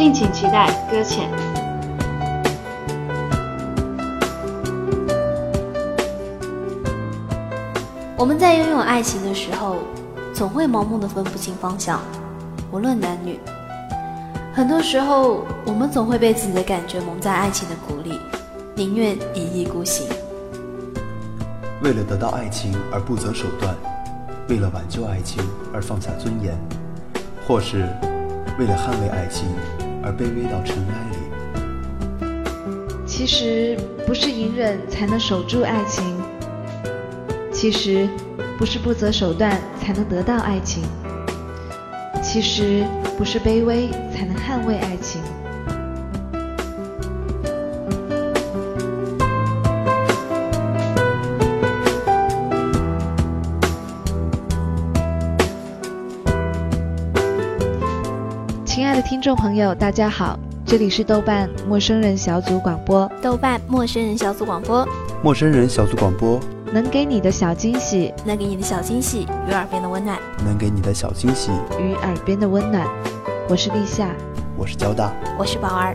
敬请期待搁浅。我们在拥有爱情的时候，总会盲目的分不清方向，无论男女。很多时候，我们总会被自己的感觉蒙在爱情的鼓里，宁愿一意孤行。为了得到爱情而不择手段，为了挽救爱情而放下尊严，或是为了捍卫爱情而卑微到尘埃里。其实不是隐忍才能守住爱情，其实不是不择手段才能得到爱情，其实不是卑微才能捍卫爱情。听众朋友，大家好，这里是豆瓣陌生人小组广播。豆瓣陌生人小组广播，陌生人小组广播，能给你的小惊喜，能给你的小惊喜，与耳边的温暖，能给你的小惊喜，与耳边的温暖。我是立夏，我是交大，我是宝儿。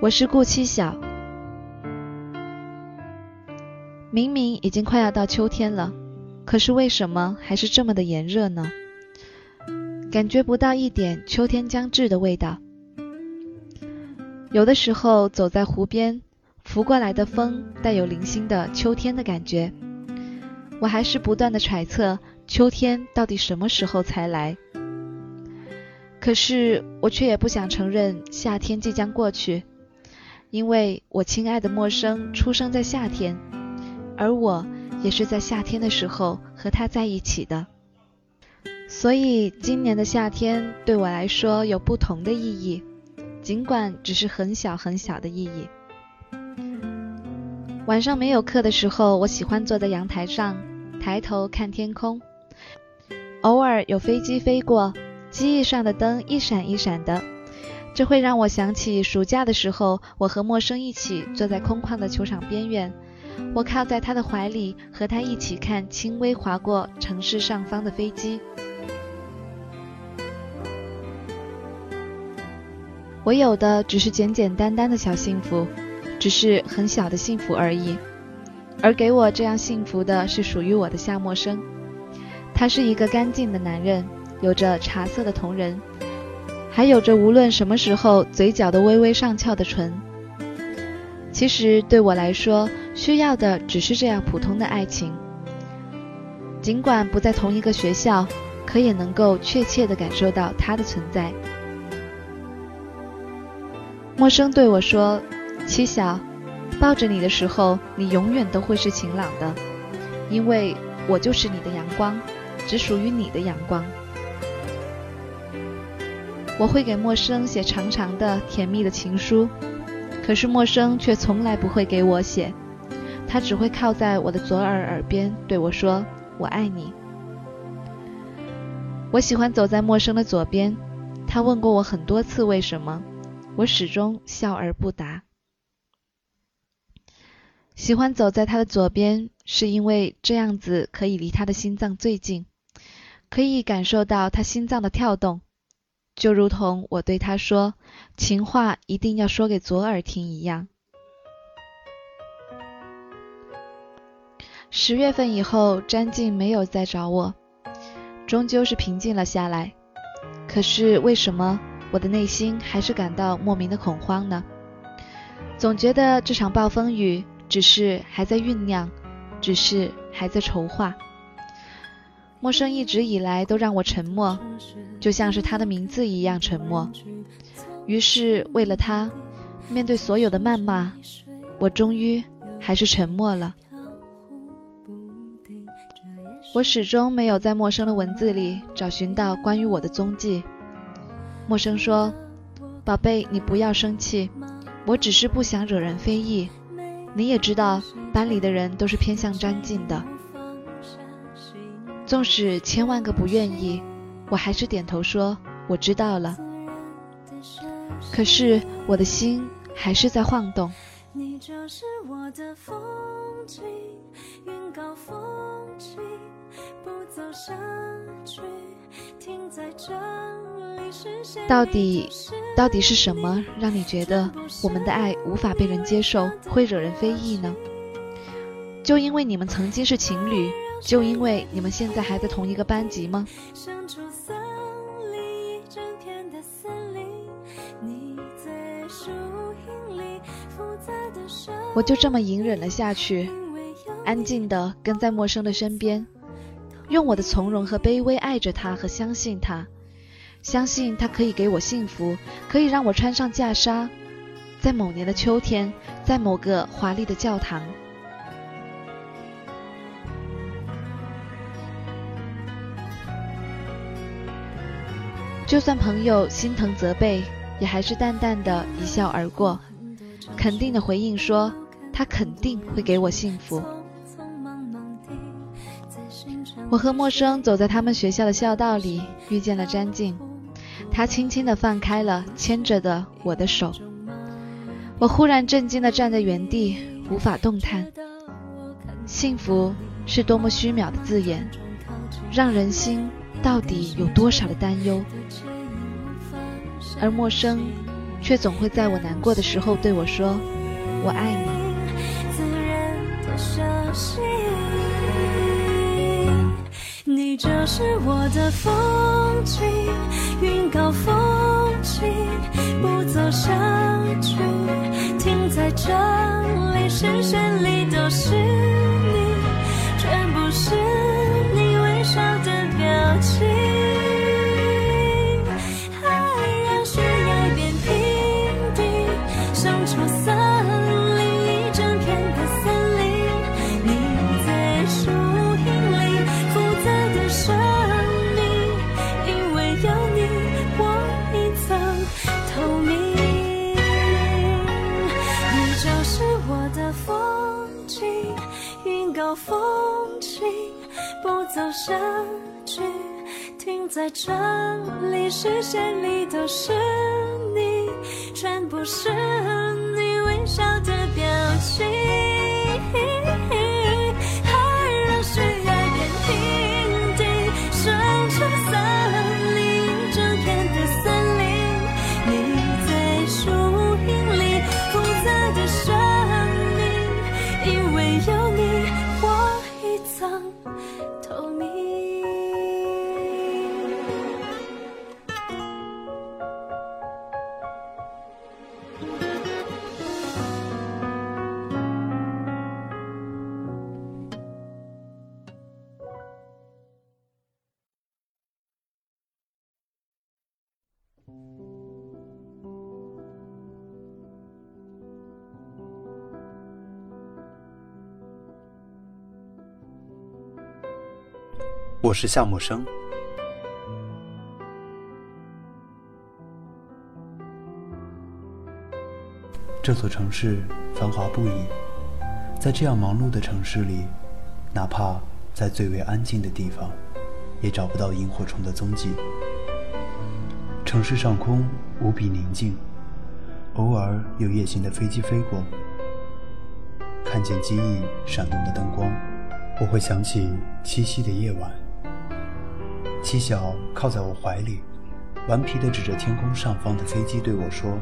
我是顾七晓。明明已经快要到秋天了，可是为什么还是这么的炎热呢？感觉不到一点秋天将至的味道。有的时候走在湖边，拂过来的风带有零星的秋天的感觉。我还是不断的揣测秋天到底什么时候才来。可是我却也不想承认夏天即将过去。因为我亲爱的陌生出生在夏天，而我也是在夏天的时候和他在一起的，所以今年的夏天对我来说有不同的意义，尽管只是很小很小的意义。晚上没有课的时候，我喜欢坐在阳台上，抬头看天空，偶尔有飞机飞过，机翼上的灯一闪一闪的。这会让我想起暑假的时候，我和陌生一起坐在空旷的球场边缘，我靠在他的怀里，和他一起看轻微划过城市上方的飞机。我有的只是简简单单的小幸福，只是很小的幸福而已。而给我这样幸福的是属于我的夏陌生，他是一个干净的男人，有着茶色的瞳仁。还有着无论什么时候嘴角都微微上翘的唇。其实对我来说，需要的只是这样普通的爱情。尽管不在同一个学校，可也能够确切的感受到他的存在。陌生对我说：“七小，抱着你的时候，你永远都会是晴朗的，因为我就是你的阳光，只属于你的阳光。”我会给陌生写长长的、甜蜜的情书，可是陌生却从来不会给我写，他只会靠在我的左耳耳边对我说：“我爱你。”我喜欢走在陌生的左边，他问过我很多次为什么，我始终笑而不答。喜欢走在他的左边，是因为这样子可以离他的心脏最近，可以感受到他心脏的跳动。就如同我对他说情话一定要说给左耳听一样。十月份以后，詹静没有再找我，终究是平静了下来。可是为什么我的内心还是感到莫名的恐慌呢？总觉得这场暴风雨只是还在酝酿，只是还在筹划。陌生一直以来都让我沉默，就像是他的名字一样沉默。于是为了他，面对所有的谩骂，我终于还是沉默了。我始终没有在陌生的文字里找寻到关于我的踪迹。陌生说：“宝贝，你不要生气，我只是不想惹人非议。你也知道，班里的人都是偏向詹静的。”纵使千万个不愿意，我还是点头说我知道了。可是我的心还是在晃动。到底，到底是什么让你觉得我们的爱无法被人接受，会惹人非议呢？就因为你们曾经是情侣，就因为你们现在还在同一个班级吗？我就这么隐忍了下去，安静的跟在陌生的身边，用我的从容和卑微爱着他和相信他，相信他可以给我幸福，可以让我穿上袈裟，在某年的秋天，在某个华丽的教堂。就算朋友心疼责备，也还是淡淡的一笑而过。肯定的回应说：“他肯定会给我幸福。”我和陌生走在他们学校的校道里，遇见了詹静。他轻轻地放开了牵着的我的手。我忽然震惊地站在原地，无法动弹。幸福是多么虚渺的字眼，让人心到底有多少的担忧？而陌生。却总会在我难过的时候对我说：“我爱你。”你就是我的风景，云高风轻，不走下去，停在这里，视线里都是你，心爱让悬崖变平地生出森林一整片的森林你在树荫里复杂的生命。因为有你我一层透明你就是我的风景云高风清不走下在这里，视线里都是你，全部是你微笑的表情。我是夏木生。这座城市繁华不已，在这样忙碌的城市里，哪怕在最为安静的地方，也找不到萤火虫的踪迹。城市上空无比宁静，偶尔有夜行的飞机飞过，看见机翼闪动的灯光，我会想起七夕的夜晚。七小靠在我怀里，顽皮地指着天空上方的飞机对我说：“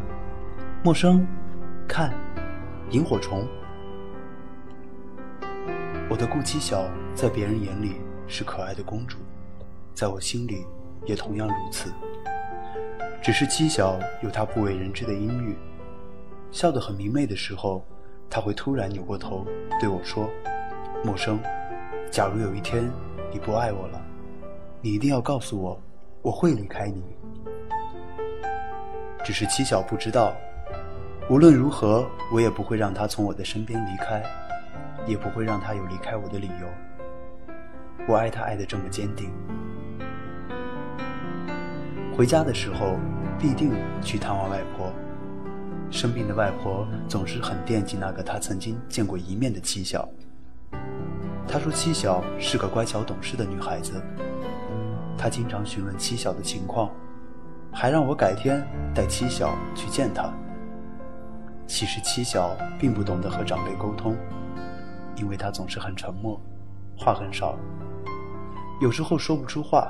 陌生，看，萤火虫。”我的顾七小在别人眼里是可爱的公主，在我心里也同样如此。只是七小有她不为人知的阴郁，笑得很明媚的时候，她会突然扭过头对我说：“陌生，假如有一天你不爱我了。”你一定要告诉我，我会离开你。只是七小不知道，无论如何，我也不会让他从我的身边离开，也不会让他有离开我的理由。我爱他爱的这么坚定。回家的时候，必定去探望外婆。生病的外婆总是很惦记那个她曾经见过一面的七小。她说七小是个乖巧懂事的女孩子。他经常询问七小的情况，还让我改天带七小去见他。其实七小并不懂得和长辈沟通，因为他总是很沉默，话很少，有时候说不出话，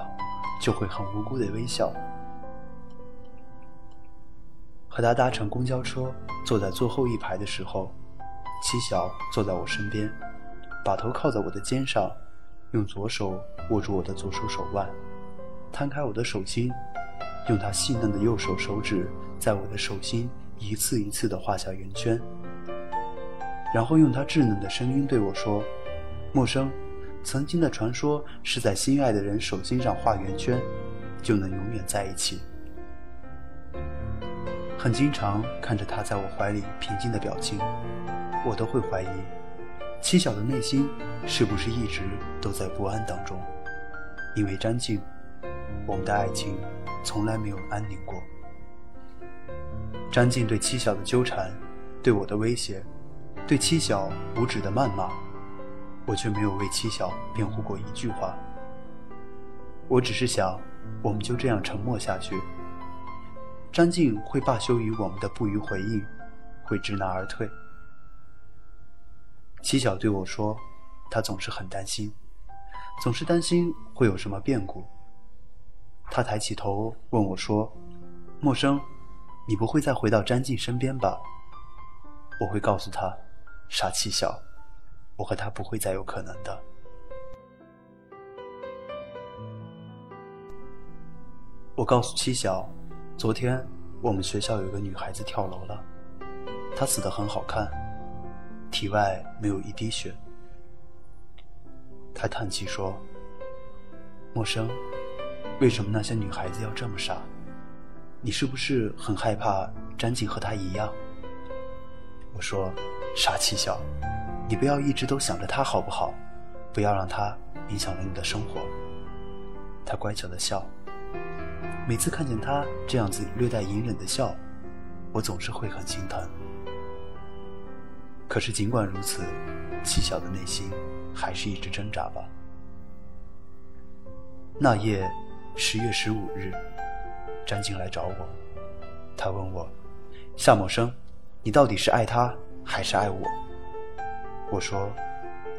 就会很无辜的微笑。和他搭乘公交车，坐在最后一排的时候，七小坐在我身边，把头靠在我的肩上，用左手握住我的左手手腕，摊开我的手心，用他细嫩的右手手指在我的手心一次一次地画下圆圈，然后用他稚嫩的声音对我说：“陌生，曾经的传说是在心爱的人手心上画圆圈，就能永远在一起。”很经常看着他在我怀里平静的表情，我都会怀疑，七小的内心是不是一直都在不安当中？因为张静，我们的爱情从来没有安宁过。张静对七小的纠缠，对我的威胁，对七小无止的谩骂，我却没有为七小辩护过一句话。我只是想，我们就这样沉默下去。张静会罢休于我们的不予回应，会知难而退。七小对我说：“他总是很担心，总是担心会有什么变故。”他抬起头问我说：“陌生，你不会再回到詹静身边吧？”我会告诉他：“傻七小，我和他不会再有可能的。”我告诉七小。昨天我们学校有个女孩子跳楼了，她死得很好看，体外没有一滴血。他叹气说：“陌生，为什么那些女孩子要这么傻？你是不是很害怕詹静和她一样？”我说：“傻七小，你不要一直都想着她好不好？不要让她影响了你的生活。”他乖巧的笑。每次看见他这样子略带隐忍的笑，我总是会很心疼。可是尽管如此，七小的内心还是一直挣扎吧。那夜，十月十五日，张静来找我，他问我：“夏某生，你到底是爱他还是爱我？”我说：“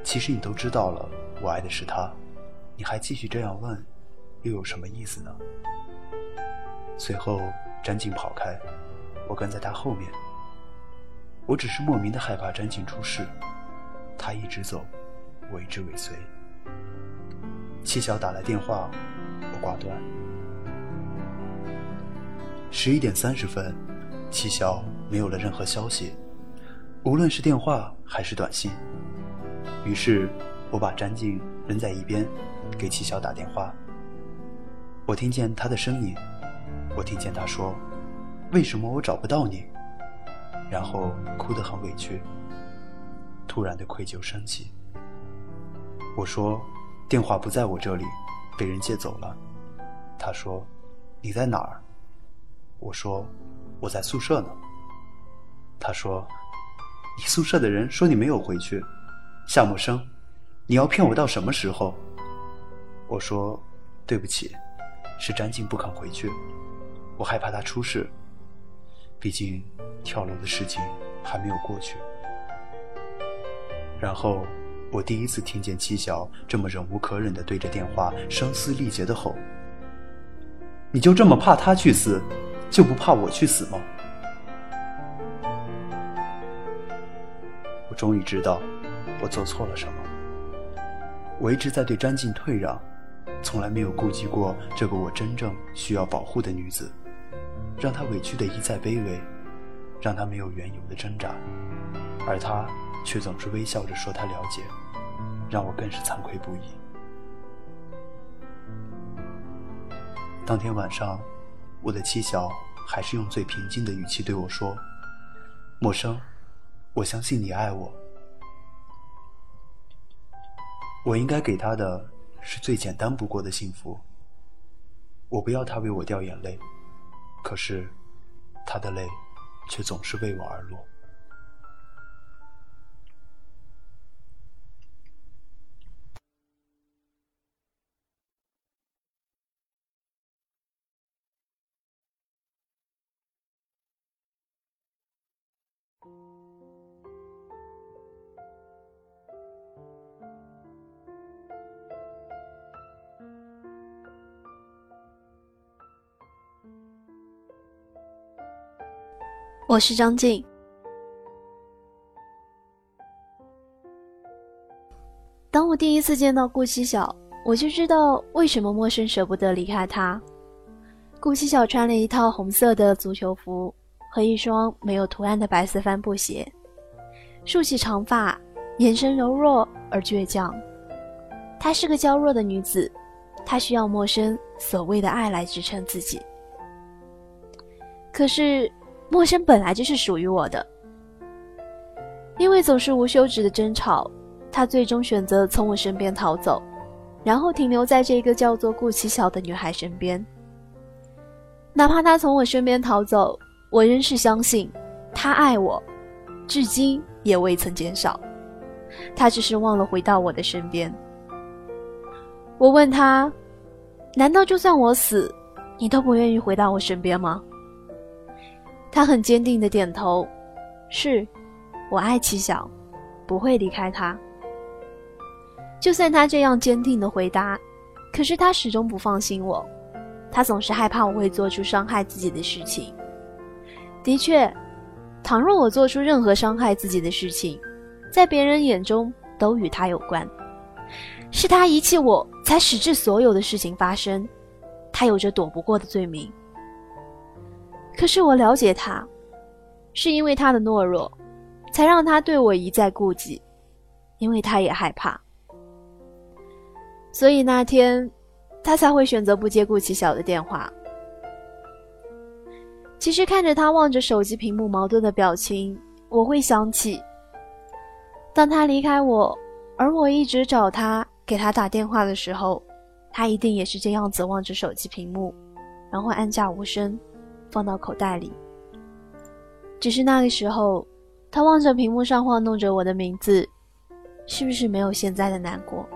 其实你都知道了，我爱的是他，你还继续这样问，又有什么意思呢？”随后，詹静跑开，我跟在他后面。我只是莫名的害怕詹静出事，他一直走，我一直尾随。七小打来电话，挂断。十一点三十分，七小没有了任何消息，无论是电话还是短信。于是，我把詹静扔在一边，给七小打电话。我听见他的声音。我听见他说：“为什么我找不到你？”然后哭得很委屈，突然的愧疚升起。我说：“电话不在我这里，被人借走了。”他说：“你在哪儿？”我说：“我在宿舍呢。”他说：“你宿舍的人说你没有回去，夏木生，你要骗我到什么时候？”我说：“对不起，是詹静不肯回去。”我害怕他出事，毕竟跳楼的事情还没有过去。然后我第一次听见七小这么忍无可忍的对着电话声嘶力竭的吼：“你就这么怕他去死，就不怕我去死吗？”我终于知道我做错了什么。我一直在对詹静退让，从来没有顾及过这个我真正需要保护的女子。让她委屈的一再卑微，让她没有缘由的挣扎，而他却总是微笑着说他了解，让我更是惭愧不已。当天晚上，我的妻小还是用最平静的语气对我说：“陌生，我相信你爱我。我应该给他的是最简单不过的幸福。我不要他为我掉眼泪。”可是，他的泪却总是为我而落。我是张静。当我第一次见到顾七晓，我就知道为什么陌生舍不得离开他。顾七晓穿了一套红色的足球服和一双没有图案的白色帆布鞋，竖起长发，眼神柔弱而倔强。她是个娇弱的女子，她需要陌生所谓的爱来支撑自己。可是。陌生本来就是属于我的，因为总是无休止的争吵，他最终选择从我身边逃走，然后停留在这个叫做顾七晓的女孩身边。哪怕他从我身边逃走，我仍是相信他爱我，至今也未曾减少。他只是忘了回到我的身边。我问他：“难道就算我死，你都不愿意回到我身边吗？”他很坚定的点头，是，我爱七晓，不会离开他。就算他这样坚定的回答，可是他始终不放心我，他总是害怕我会做出伤害自己的事情。的确，倘若我做出任何伤害自己的事情，在别人眼中都与他有关，是他遗弃我才使致所有的事情发生，他有着躲不过的罪名。可是我了解他，是因为他的懦弱，才让他对我一再顾忌，因为他也害怕，所以那天，他才会选择不接顾其晓的电话。其实看着他望着手机屏幕矛盾的表情，我会想起，当他离开我，而我一直找他给他打电话的时候，他一定也是这样子望着手机屏幕，然后按下无声。放到口袋里。只是那个时候，他望着屏幕上晃动着我的名字，是不是没有现在的难过？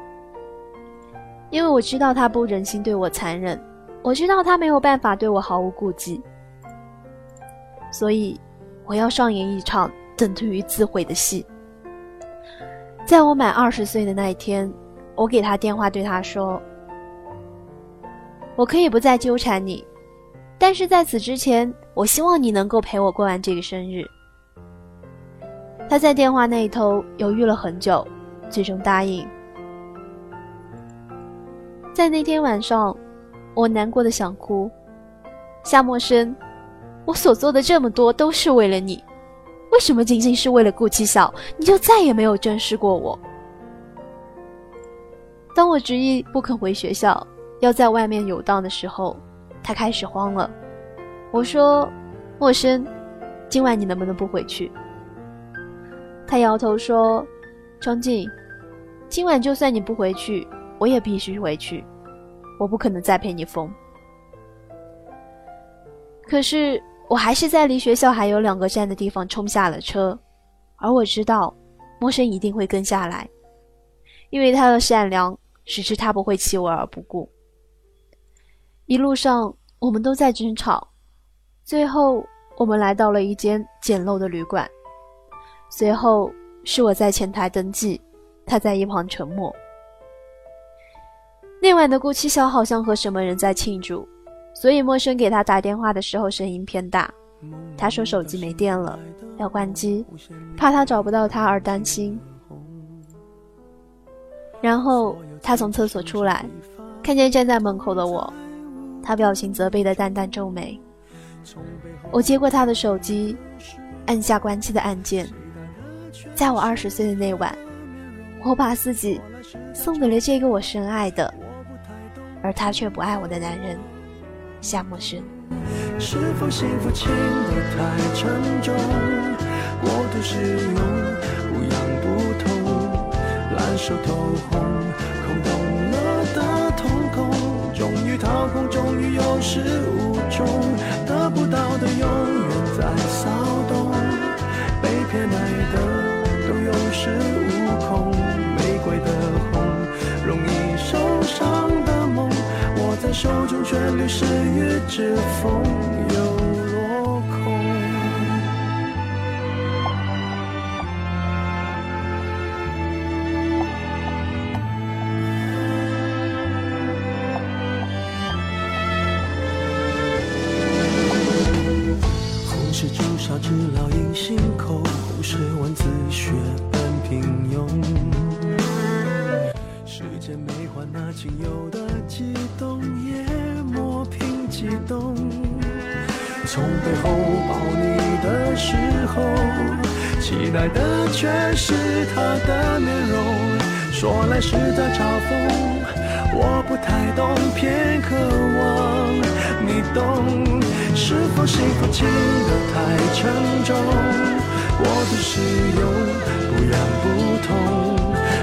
因为我知道他不忍心对我残忍，我知道他没有办法对我毫无顾忌，所以我要上演一场等同于自毁的戏。在我满二十岁的那一天，我给他电话，对他说：“我可以不再纠缠你。”但是在此之前，我希望你能够陪我过完这个生日。他在电话那一头犹豫了很久，最终答应。在那天晚上，我难过的想哭。夏默生，我所做的这么多都是为了你，为什么仅仅是为了顾七晓，你就再也没有正视过我？当我执意不肯回学校，要在外面游荡的时候。他开始慌了，我说：“陌生，今晚你能不能不回去？”他摇头说：“张静，今晚就算你不回去，我也必须回去，我不可能再陪你疯。”可是我还是在离学校还有两个站的地方冲下了车，而我知道，陌生一定会跟下来，因为他的善良使之他不会弃我而不顾。一路上，我们都在争吵，最后我们来到了一间简陋的旅馆。随后是我在前台登记，他在一旁沉默。那晚的顾七晓好像和什么人在庆祝，所以陌生给他打电话的时候声音偏大。他说手机没电了，要关机，怕他找不到他而担心。然后他从厕所出来，看见站在门口的我。他表情责备的淡淡皱眉。我接过他的手机，按下关机的按键。在我二十岁的那晚，我把自己送给了这个我深爱的，而他却不爱我的男人夏默生。是否幸福轻得太沉重？过度使用，不痒不痛，烂熟透红，于掏空。终于有始无终，得不到的永远在骚动，被偏爱的都有恃无恐。玫瑰的红，容易受伤的梦，握在手中却流失于指缝，全是他的面容。说来实在嘲讽，我不太懂，偏渴望你懂。是否幸福轻得太沉重？我的室友不痒不痛，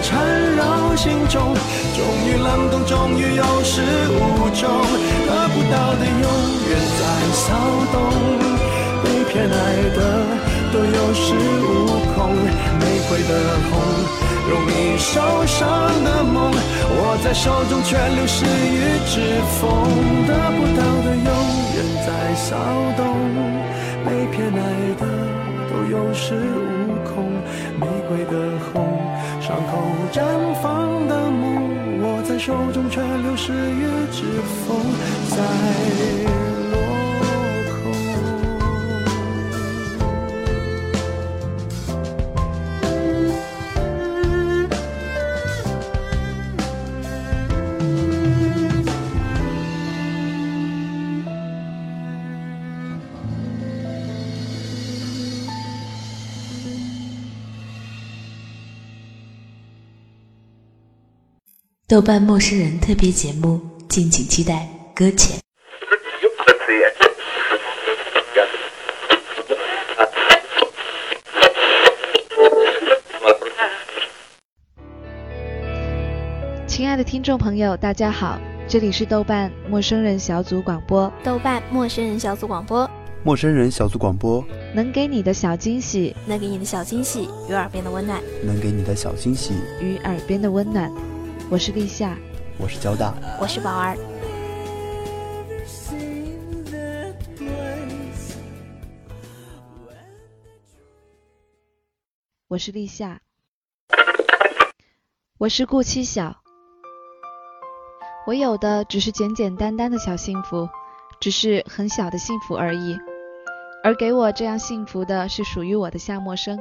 缠绕心中，终于冷冻，终于有始无终，得不到的永远在骚动，被偏爱的都有恃无恐，玫瑰的红。容易受伤的梦，握在手中却流失于指缝，得不到的永远在骚动，被偏爱的都有恃无。的红，伤口绽放的梦，握在手中却流失于指缝，在。豆瓣陌生人特别节目，敬请期待。搁浅。亲爱的听众朋友，大家好，这里是豆瓣陌生人小组广播。豆瓣陌生人小组广播，陌生人小组广播，能给你的小惊喜，能给你的小惊喜与耳边的温暖，能给你的小惊喜与耳边的温暖。我是立夏，我是交大，我是宝儿。我是立夏，我是顾七晓。我有的只是简简单单的小幸福，只是很小的幸福而已。而给我这样幸福的是属于我的夏默生，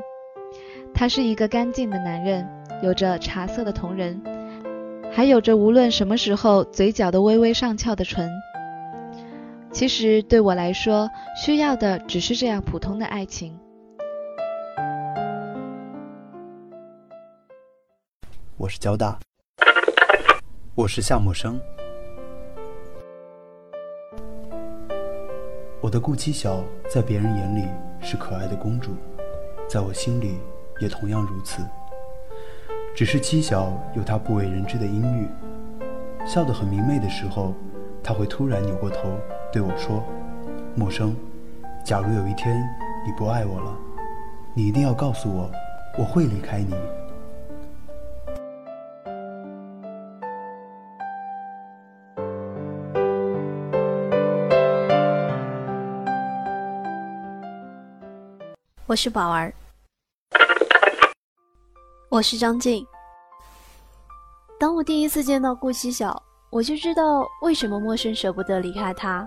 他是一个干净的男人，有着茶色的瞳仁。还有着无论什么时候嘴角都微微上翘的唇。其实对我来说，需要的只是这样普通的爱情。我是交大，我是夏默生。我的顾七晓在别人眼里是可爱的公主，在我心里也同样如此。只是七小有他不为人知的阴郁，笑得很明媚的时候，他会突然扭过头对我说：“陌生，假如有一天你不爱我了，你一定要告诉我，我会离开你。”我是宝儿。我是张静。当我第一次见到顾七晓，我就知道为什么陌生舍不得离开他。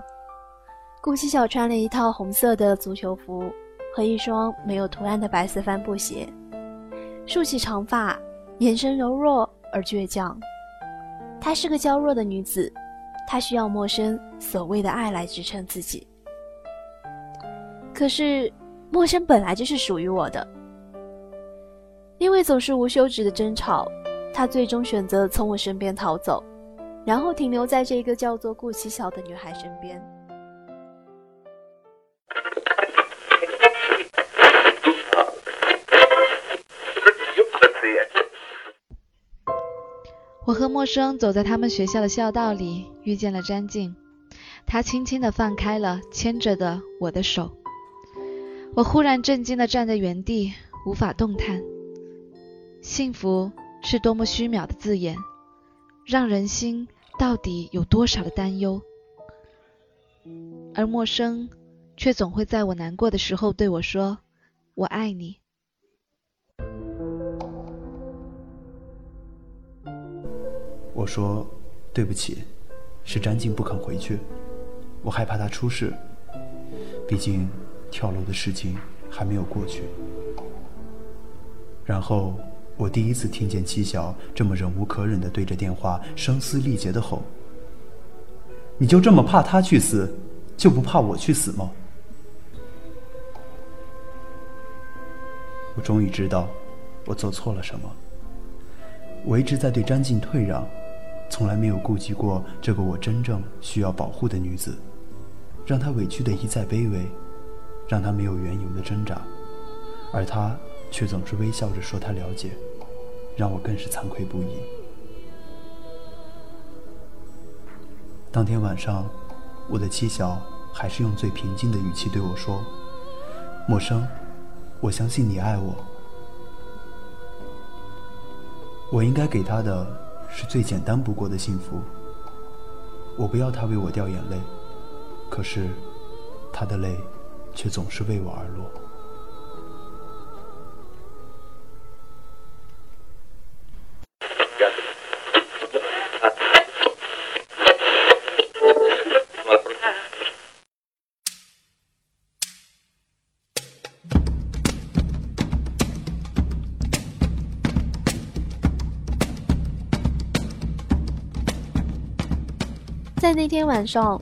顾七晓穿了一套红色的足球服和一双没有图案的白色帆布鞋，竖起长发，眼神柔弱而倔强。她是个娇弱的女子，她需要陌生所谓的爱来支撑自己。可是，陌生本来就是属于我的。因为总是无休止的争吵，他最终选择从我身边逃走，然后停留在这个叫做顾七晓的女孩身边。我和陌生走在他们学校的校道里，遇见了詹静。他轻轻地放开了牵着的我的手。我忽然震惊地站在原地，无法动弹。幸福是多么虚渺的字眼，让人心到底有多少的担忧？而陌生，却总会在我难过的时候对我说：“我爱你。”我说：“对不起，是詹静不肯回去，我害怕她出事。毕竟跳楼的事情还没有过去。”然后我第一次听见七小这么忍无可忍的对着电话声嘶力竭的吼：“你就这么怕他去死？”就不怕我去死吗？我终于知道，我做错了什么。我一直在对张静退让，从来没有顾及过这个我真正需要保护的女子，让她委屈的一再卑微，让她没有缘由的挣扎，而她却总是微笑着说他了解，让我更是惭愧不已。当天晚上。我的妻小还是用最平静的语气对我说：“陌生，我相信你爱我。我应该给他的是最简单不过的幸福。我不要他为我掉眼泪，可是他的泪却总是为我而落。”那天晚上，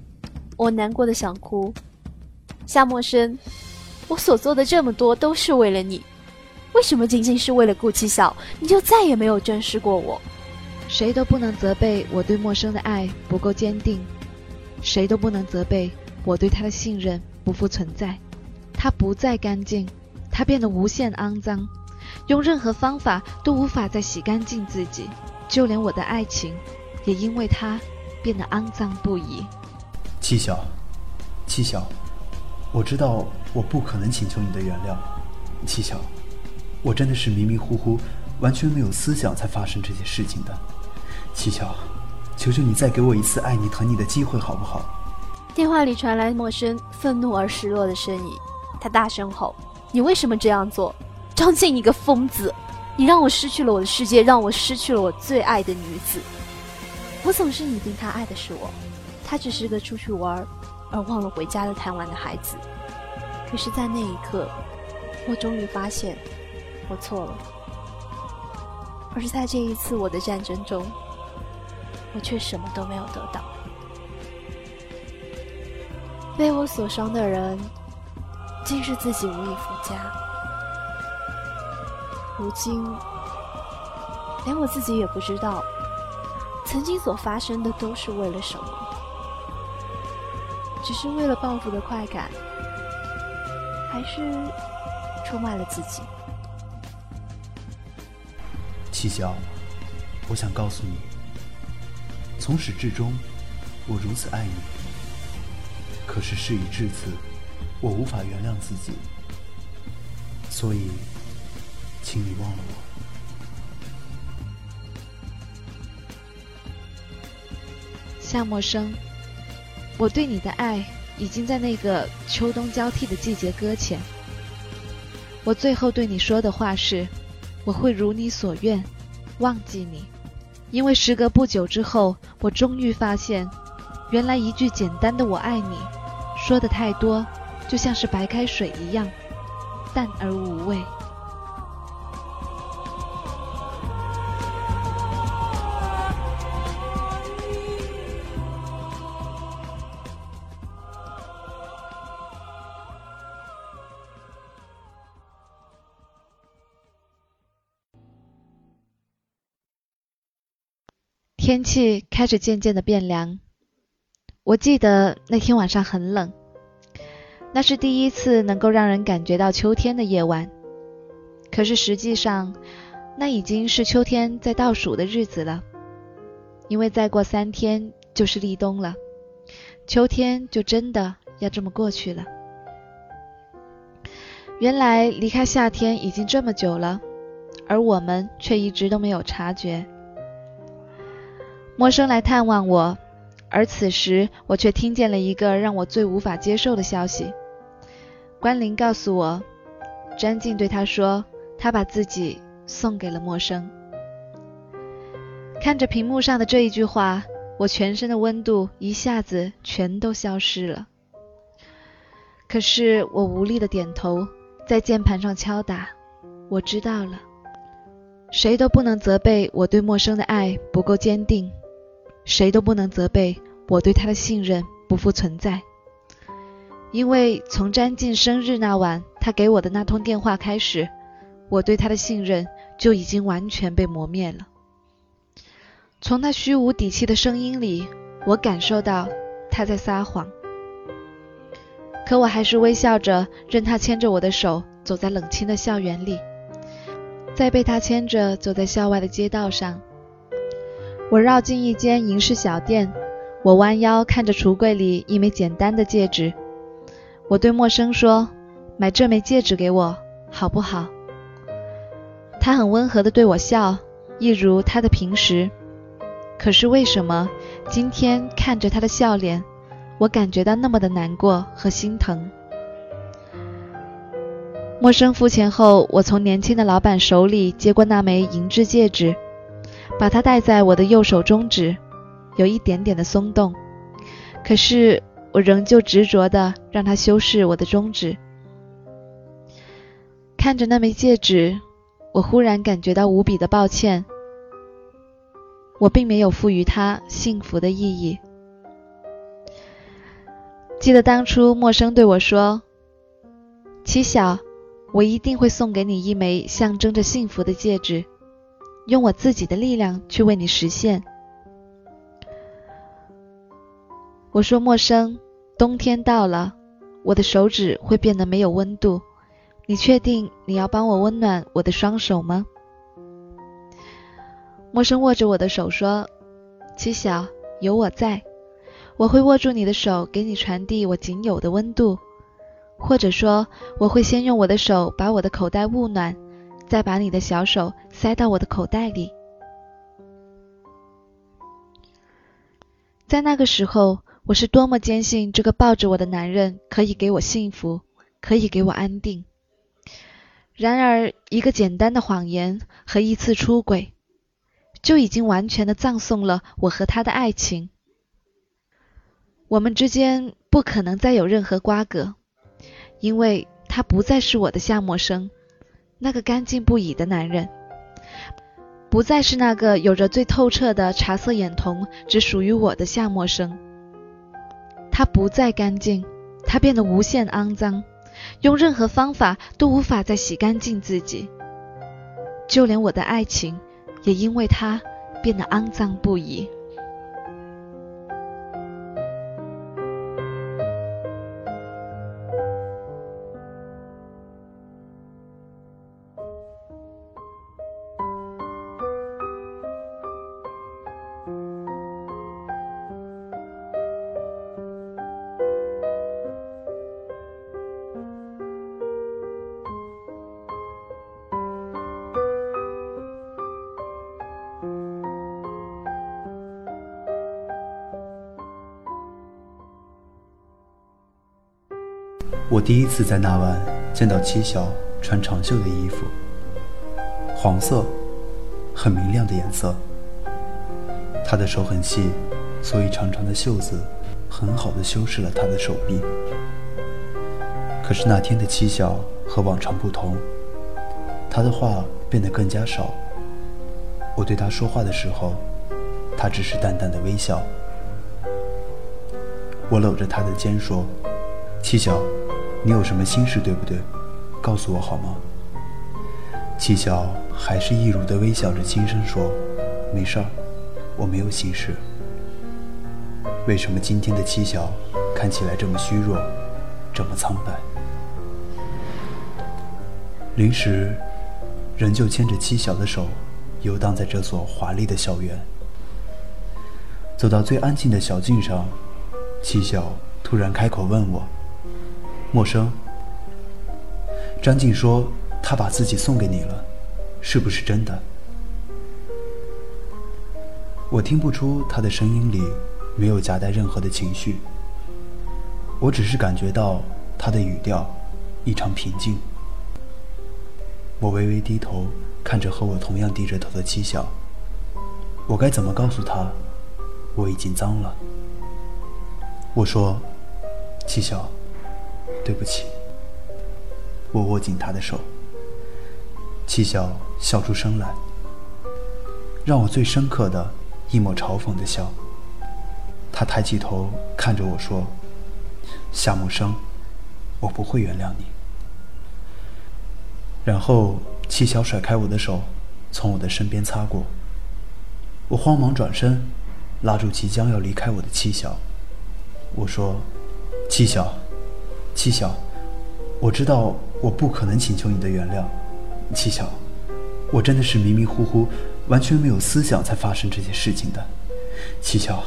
我难过的想哭。夏陌生，我所做的这么多都是为了你，为什么仅仅是为了顾七晓，你就再也没有正视过我？谁都不能责备我对陌生的爱不够坚定，谁都不能责备我对他的信任不复存在。他不再干净，他变得无限肮脏，用任何方法都无法再洗干净自己，就连我的爱情，也因为他。变得肮脏不已。七小，七小，我知道我不可能请求你的原谅。七巧，我真的是迷迷糊糊，完全没有思想才发生这些事情的。七巧，求求你再给我一次爱你疼你的机会，好不好？电话里传来陌生、愤怒而失落的声音，他大声吼：“你为什么这样做？张静，你个疯子！你让我失去了我的世界，让我失去了我最爱的女子。”我总是以为他爱的是我，他只是个出去玩而忘了回家的贪玩的孩子。可是，在那一刻，我终于发现我错了。而是在这一次我的战争中，我却什么都没有得到。被我所伤的人，竟是自己无以复加。如今，连我自己也不知道。曾经所发生的都是为了什么？只是为了报复的快感，还是出卖了自己？七晓，我想告诉你，从始至终，我如此爱你。可是事已至此，我无法原谅自己，所以，请你忘了我。夏默生，我对你的爱已经在那个秋冬交替的季节搁浅。我最后对你说的话是，我会如你所愿，忘记你。因为时隔不久之后，我终于发现，原来一句简单的“我爱你”，说的太多，就像是白开水一样，淡而无味。天气开始渐渐的变凉，我记得那天晚上很冷，那是第一次能够让人感觉到秋天的夜晚。可是实际上，那已经是秋天在倒数的日子了。因为再过三天就是立冬了，秋天就真的要这么过去了。原来离开夏天已经这么久了，而我们却一直都没有察觉。陌生来探望我，而此时我却听见了一个让我最无法接受的消息。关林告诉我，詹静对他说，他把自己送给了陌生。看着屏幕上的这一句话，我全身的温度一下子全都消失了。可是我无力的点头，在键盘上敲打。我知道了，谁都不能责备我对陌生的爱不够坚定。谁都不能责备我对他的信任不复存在，因为从詹静生日那晚他给我的那通电话开始，我对他的信任就已经完全被磨灭了。从他虚无底气的声音里，我感受到他在撒谎，可我还是微笑着，任他牵着我的手走在冷清的校园里，再被他牵着走在校外的街道上。我绕进一间银饰小店，我弯腰看着橱柜里一枚简单的戒指。我对陌生说：“买这枚戒指给我，好不好？”他很温和地对我笑，一如他的平时。可是为什么今天看着他的笑脸，我感觉到那么的难过和心疼？陌生付钱后，我从年轻的老板手里接过那枚银质戒指。把它戴在我的右手中指，有一点点的松动，可是我仍旧执着的让它修饰我的中指。看着那枚戒指，我忽然感觉到无比的抱歉，我并没有赋予它幸福的意义。记得当初陌生对我说：“七晓，我一定会送给你一枚象征着幸福的戒指。”用我自己的力量去为你实现。我说：“陌生，冬天到了，我的手指会变得没有温度。你确定你要帮我温暖我的双手吗？”陌生握着我的手说：“七小，有我在，我会握住你的手，给你传递我仅有的温度。或者说，我会先用我的手把我的口袋捂暖。”再把你的小手塞到我的口袋里，在那个时候，我是多么坚信这个抱着我的男人可以给我幸福，可以给我安定。然而，一个简单的谎言和一次出轨，就已经完全的葬送了我和他的爱情。我们之间不可能再有任何瓜葛，因为他不再是我的夏默生。那个干净不已的男人，不再是那个有着最透彻的茶色眼瞳、只属于我的夏默生。他不再干净，他变得无限肮脏，用任何方法都无法再洗干净自己。就连我的爱情，也因为他变得肮脏不已。我第一次在那晚见到七小穿长袖的衣服，黄色，很明亮的颜色。她的手很细，所以长长的袖子很好的修饰了她的手臂。可是那天的七小和往常不同，她的话变得更加少。我对她说话的时候，她只是淡淡的微笑。我搂着她的肩说：“七小。”你有什么心事，对不对？告诉我好吗？七小还是一如的微笑着，轻声说：“没事儿，我没有心事。”为什么今天的七小看起来这么虚弱，这么苍白？临时，仍旧牵着七小的手，游荡在这所华丽的校园。走到最安静的小径上，七小突然开口问我：“陌生。”张静说：“他把自己送给你了，是不是真的？”我听不出他的声音里没有夹带任何的情绪，我只是感觉到他的语调异常平静。我微微低头看着和我同样低着头的七小，我该怎么告诉他我已经脏了？我说：“七小，对不起。”我握紧他的手，七小笑出声来，让我最深刻的。一抹嘲讽的笑。他抬起头看着我说：“夏木生，我不会原谅你。”然后七小甩开我的手，从我的身边擦过。我慌忙转身，拉住即将要离开我的七小。我说：“七小，七小，我知道我不可能请求你的原谅。七小，我真的是迷迷糊糊。”完全没有思想才发生这些事情的，七巧，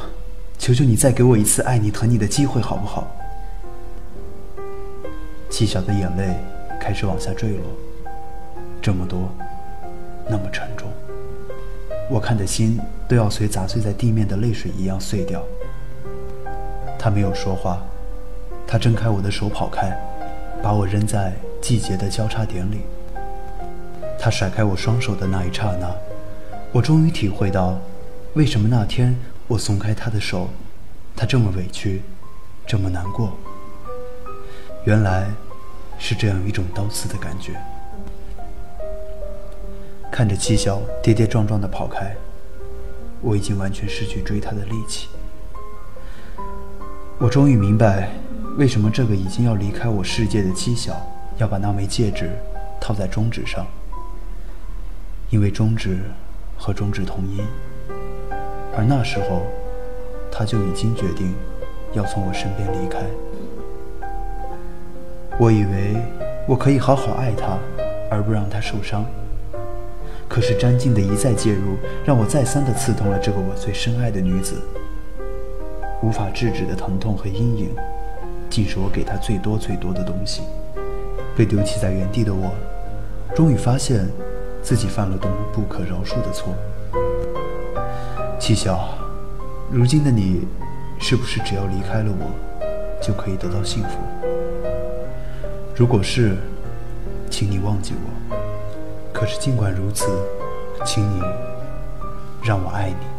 求求你再给我一次爱你疼你的机会好不好？七巧的眼泪开始往下坠落，这么多，那么沉重，我看的心都要随砸碎在地面的泪水一样碎掉。他没有说话，他挣开我的手跑开，把我扔在季节的交叉点里。他甩开我双手的那一刹那。我终于体会到，为什么那天我松开他的手，他这么委屈，这么难过。原来，是这样一种刀刺的感觉。看着七小跌跌撞撞的跑开，我已经完全失去追他的力气。我终于明白，为什么这个已经要离开我世界的七小，要把那枚戒指套在中指上，因为中指。和中指同音，而那时候，他就已经决定要从我身边离开。我以为我可以好好爱他，而不让他受伤。可是詹静的一再介入，让我再三的刺痛了这个我最深爱的女子。无法制止的疼痛和阴影，竟是我给她最多最多的东西。被丢弃在原地的我，终于发现。自己犯了多么不可饶恕的错，七小，如今的你，是不是只要离开了我，就可以得到幸福？如果是，请你忘记我。可是尽管如此，请你让我爱你。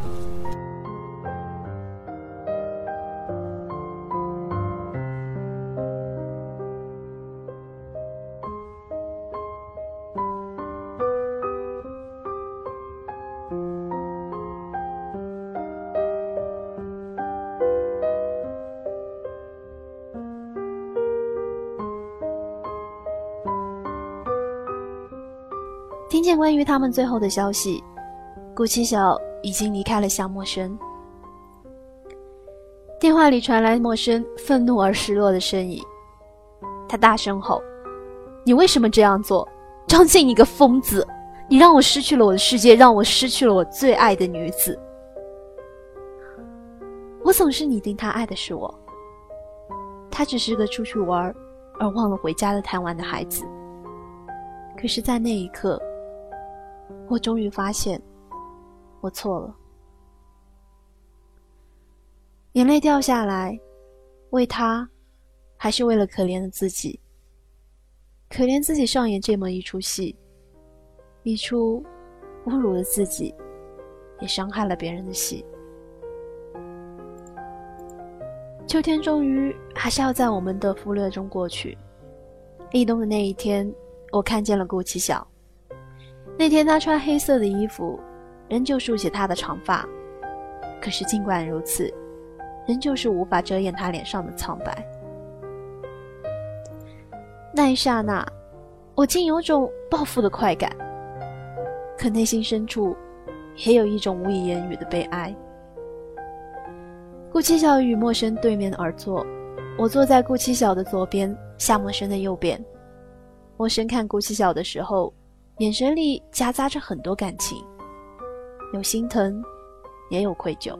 听见关于他们最后的消息，顾七晓已经离开了夏默生。电话里传来陌生、愤怒而失落的声音，他大声吼：“你为什么这样做？张静，你个疯子！你让我失去了我的世界，让我失去了我最爱的女子。我总是拟定他爱的是我，他只是个出去玩而忘了回家的贪玩的孩子。可是，在那一刻。”我终于发现，我错了。眼泪掉下来，为他，还是为了可怜的自己？可怜自己上演这么一出戏，一出侮辱了自己，也伤害了别人的戏。秋天终于还是要在我们的忽略中过去。立冬的那一天，我看见了顾七晓。那天他穿黑色的衣服，仍旧竖起他的长发，可是尽管如此，仍旧是无法遮掩他脸上的苍白。那一刹那，我竟有种报复的快感，可内心深处，也有一种无以言语的悲哀。顾七晓与陌生对面而坐，我坐在顾七晓的左边，夏陌生的右边。陌生看顾七晓的时候。眼神里夹杂着很多感情，有心疼，也有愧疚。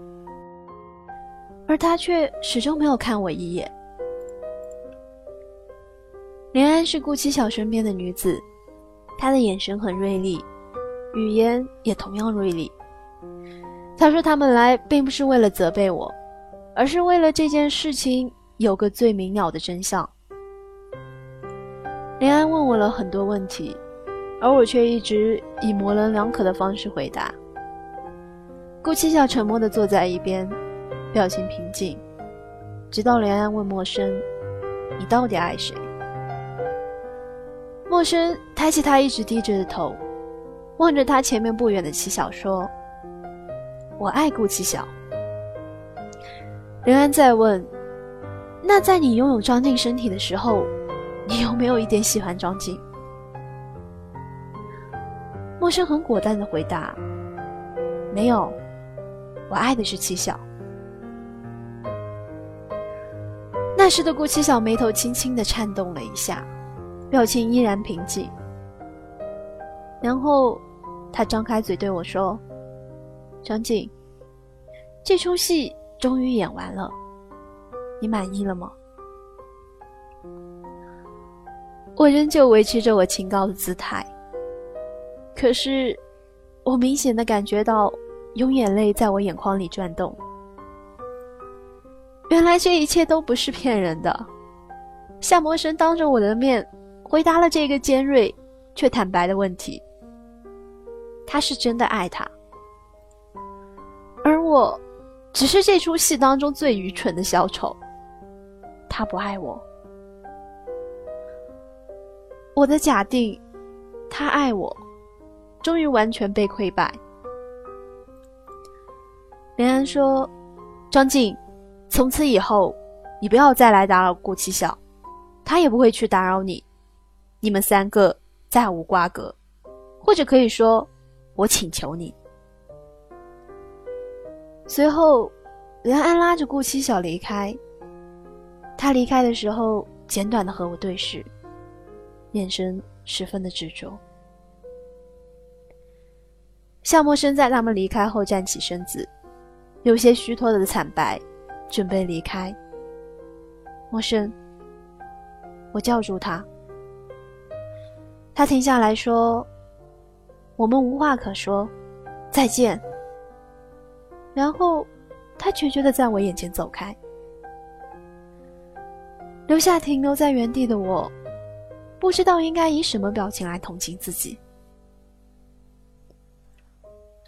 而他却始终没有看我一眼。林安是顾七巧身边的女子，她的眼神很锐利，语言也同样锐利。她说他们来并不是为了责备我，而是为了这件事情有个最明了的真相。林安问我了很多问题，而我却一直以模棱两可的方式回答。顾七晓沉默地坐在一边，表情平静，直到连安问陌生：“你到底爱谁？”陌生抬起他一直低着的头，望着他前面不远的七晓说：“我爱顾七晓。”连安再问：“那在你拥有张晋身体的时候，你有没有一点喜欢张晋？”陌生很果断的回答：“没有，我爱的是七小。”那时的顾七小眉头轻轻的颤动了一下。表情依然平静，然后他张开嘴对我说：“张静，这出戏终于演完了，你满意了吗？”我仍旧维持着我清高的姿态，可是我明显的感觉到有眼泪在我眼眶里转动。原来这一切都不是骗人的，夏魔神当着我的面。回答了这个尖锐却坦白的问题。他是真的爱他，而我，只是这出戏当中最愚蠢的小丑。他不爱我，我的假定，他爱我，终于完全被溃败。连安说：“张静，从此以后，你不要再来打扰顾七晓，他也不会去打扰你。”你们三个再无瓜葛，或者可以说，我请求你。随后，连安拉着顾七晓离开。他离开的时候，简短的和我对视，眼神十分的执着。夏默生在他们离开后站起身子，有些虚脱的惨白，准备离开。默生，我叫住他。他停下来说：“我们无话可说，再见。”然后，他决绝的在我眼前走开，留下停留在原地的我，不知道应该以什么表情来同情自己。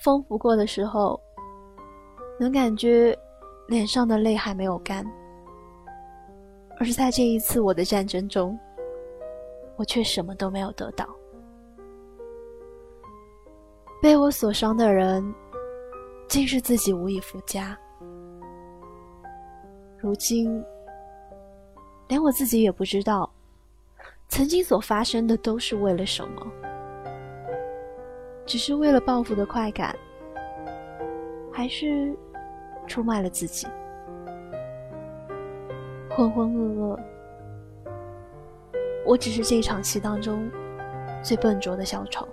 风拂过的时候，能感觉脸上的泪还没有干，而是在这一次我的战争中。我却什么都没有得到。被我所伤的人，竟是自己无以复加。如今，连我自己也不知道，曾经所发生的都是为了什么？只是为了报复的快感，还是出卖了自己？浑浑噩噩。我只是这场戏当中最笨拙的小丑。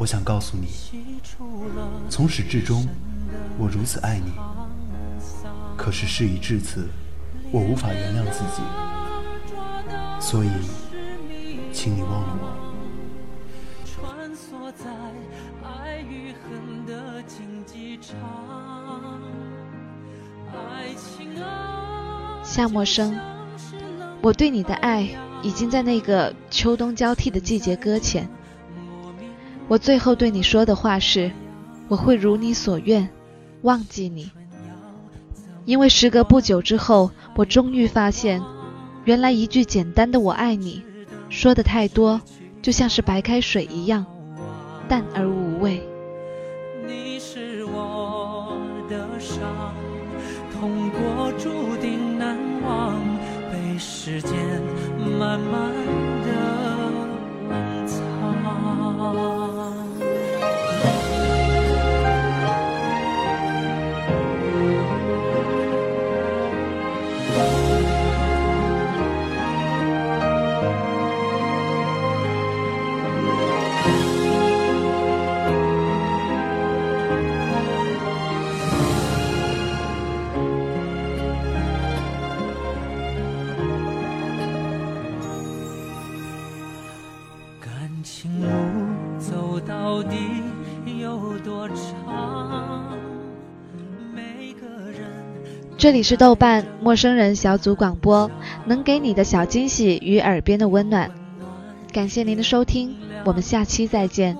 我想告诉你，从始至终，我如此爱你。可是事已至此，我无法原谅自己，所以，请你忘了我。夏默生，我对你的爱已经在那个秋冬交替的季节搁浅。我最后对你说的话是：我会如你所愿，忘记你。因为时隔不久之后，我终于发现，原来一句简单的“我爱你”，说的太多，就像是白开水一样，淡而无味。你是我的伤，痛过注定难忘，被时间慢慢这里是豆瓣陌生人小组广播，能给你的小惊喜与耳边的温暖。感谢您的收听，我们下期再见。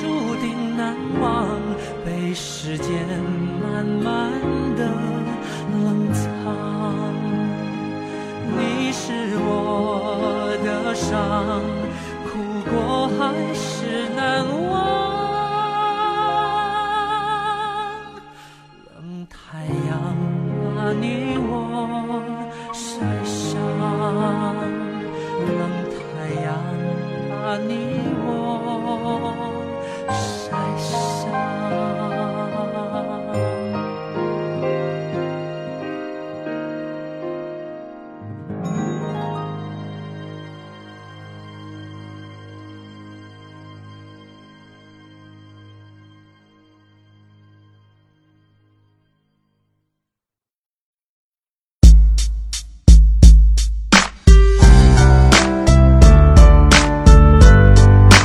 注定难忘，被时间慢慢的冷藏。你是我的伤，哭过还是难忘。